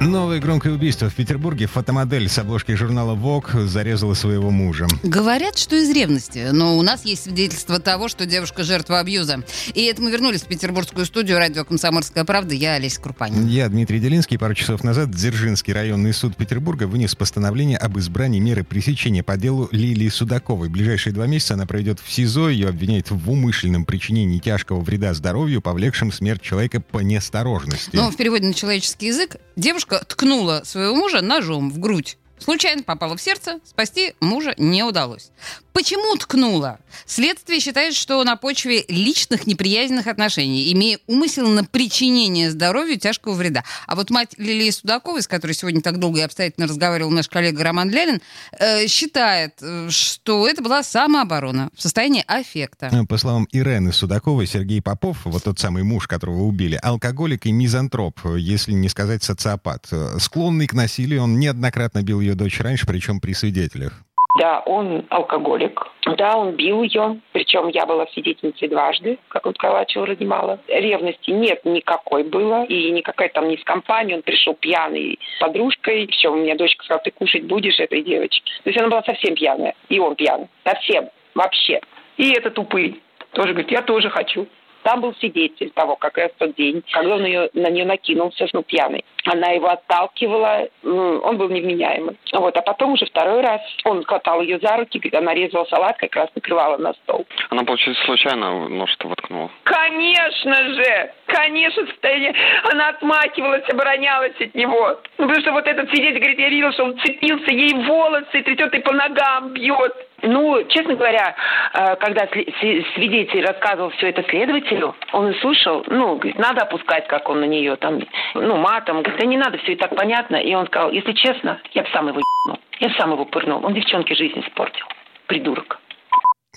Новое громкое убийство в Петербурге. Фотомодель с обложки журнала Vogue зарезала своего мужа. Говорят, что из ревности, но у нас есть свидетельство того, что девушка жертва абьюза. И это мы вернулись в петербургскую студию радио «Комсомольская правда». Я Олеся Крупанин. Я Дмитрий Делинский. Пару часов назад Дзержинский районный суд Петербурга вынес постановление об избрании меры пресечения по делу Лилии Судаковой. В ближайшие два месяца она проведет в СИЗО. Ее обвиняют в умышленном причинении тяжкого вреда здоровью, повлекшем смерть человека по неосторожности. Но в переводе на человеческий язык девушка ткнула своего мужа ножом в грудь. Случайно попала в сердце, спасти мужа не удалось. Почему ткнула? Следствие считает, что на почве личных неприязненных отношений, имея умысел на причинение здоровью тяжкого вреда. А вот мать Лилии Судаковой, с которой сегодня так долго и обстоятельно разговаривал наш коллега Роман Лялин, э, считает, э, что это была самооборона в состоянии аффекта. По словам Ирены Судаковой, Сергей Попов, вот тот самый муж, которого убили, алкоголик и мизантроп, если не сказать социопат. Склонный к насилию, он неоднократно бил ее дочь раньше, причем при свидетелях. Да, он алкоголик. Да, он бил ее. Причем я была свидетельницей дважды, как он калачил ради мало. Ревности нет никакой было. И никакая там не с компанией. Он пришел пьяный с подружкой. Все, у меня дочка сказала, ты кушать будешь этой девочки. То есть она была совсем пьяная. И он пьяный. Совсем. Вообще. И этот упырь тоже говорит, я тоже хочу. Там был свидетель того, как раз тот день, когда он ее, на нее накинулся, ну, пьяный. Она его отталкивала, он был невменяемый. Вот, а потом уже второй раз он катал ее за руки, когда нарезала салат, как раз накрывала на стол. Она, получается, случайно нож-то воткнула? Конечно же! Конечно, состояние. Она отмахивалась, оборонялась от него. Ну, потому что вот этот свидетель говорит, я видел, что он цепился ей волосы, трясет и по ногам бьет. Ну, честно говоря, э, когда свидетель рассказывал все это следователю, он и слушал, ну, говорит, надо опускать, как он на нее там, ну, матом. Говорит, да не надо, все и так понятно. И он сказал, если честно, я бы сам его ебнул. Я бы сам его пырнул. Он девчонке жизнь испортил. Придурок.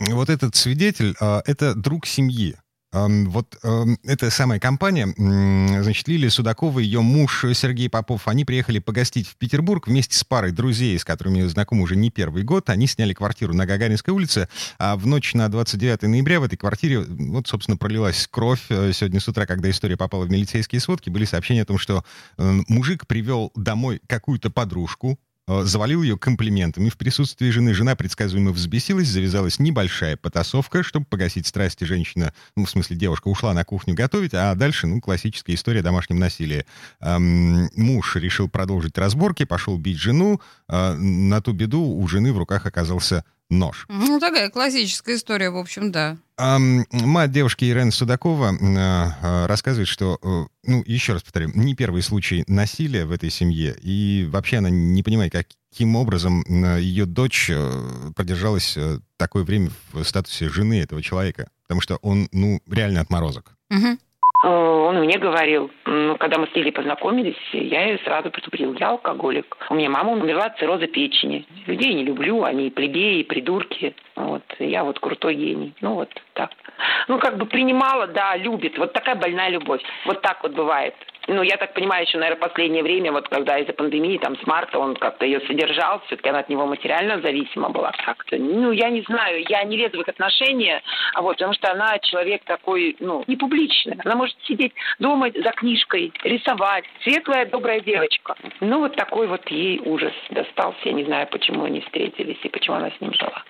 Вот этот свидетель, а, это друг семьи. Вот эта самая компания, значит, Лилия Судакова ее муж Сергей Попов, они приехали погостить в Петербург вместе с парой друзей, с которыми знакомы уже не первый год. Они сняли квартиру на Гагаринской улице, а в ночь на 29 ноября в этой квартире, вот, собственно, пролилась кровь. Э, сегодня с утра, когда история попала в милицейские сводки, были сообщения о том, что мужик привел домой какую-то подружку, завалил ее комплиментами в присутствии жены. Жена предсказуемо взбесилась, завязалась небольшая потасовка, чтобы погасить страсти. Женщина, ну, в смысле, девушка ушла на кухню готовить, а дальше, ну, классическая история домашнего насилия. Эм, муж решил продолжить разборки, пошел бить жену. Э, на ту беду у жены в руках оказался нож. Ну, такая классическая история, в общем, да. А, мать девушки Ирена Судакова а, рассказывает, что, э, ну, еще раз повторю, не первый случай насилия в этой семье, и вообще она не понимает, каким образом ее дочь э, продержалась э, такое время в статусе жены этого человека, потому что он, ну, реально отморозок. Угу. Он мне говорил, ну, когда мы с Лилей познакомились, я ее сразу предупредил, я алкоголик. У меня мама умерла от цирроза печени. Людей не люблю, они плебеи, придурки. Вот, я вот крутой гений. Ну, вот так. Ну, как бы принимала, да, любит. Вот такая больная любовь. Вот так вот бывает ну, я так понимаю, еще, наверное, последнее время, вот когда из-за пандемии, там, с марта он как-то ее содержал, все-таки она от него материально зависима была как-то. Ну, я не знаю, я не лезу в их отношения, а вот, потому что она человек такой, ну, не публичный. Она может сидеть дома за книжкой, рисовать. Светлая, добрая девочка. Ну, вот такой вот ей ужас достался. Я не знаю, почему они встретились и почему она с ним жила.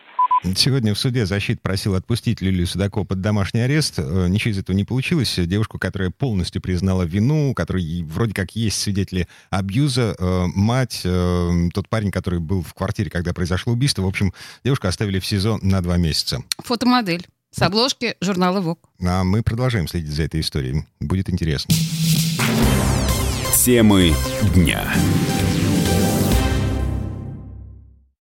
Сегодня в суде защита просил отпустить Лилию Судакову под домашний арест. Э, ничего из этого не получилось. Девушку, которая полностью признала вину, у которой вроде как есть свидетели абьюза, э, мать, э, тот парень, который был в квартире, когда произошло убийство. В общем, девушку оставили в СИЗО на два месяца. Фотомодель с обложки журнала «Вок». А мы продолжаем следить за этой историей. Будет интересно. Темы дня.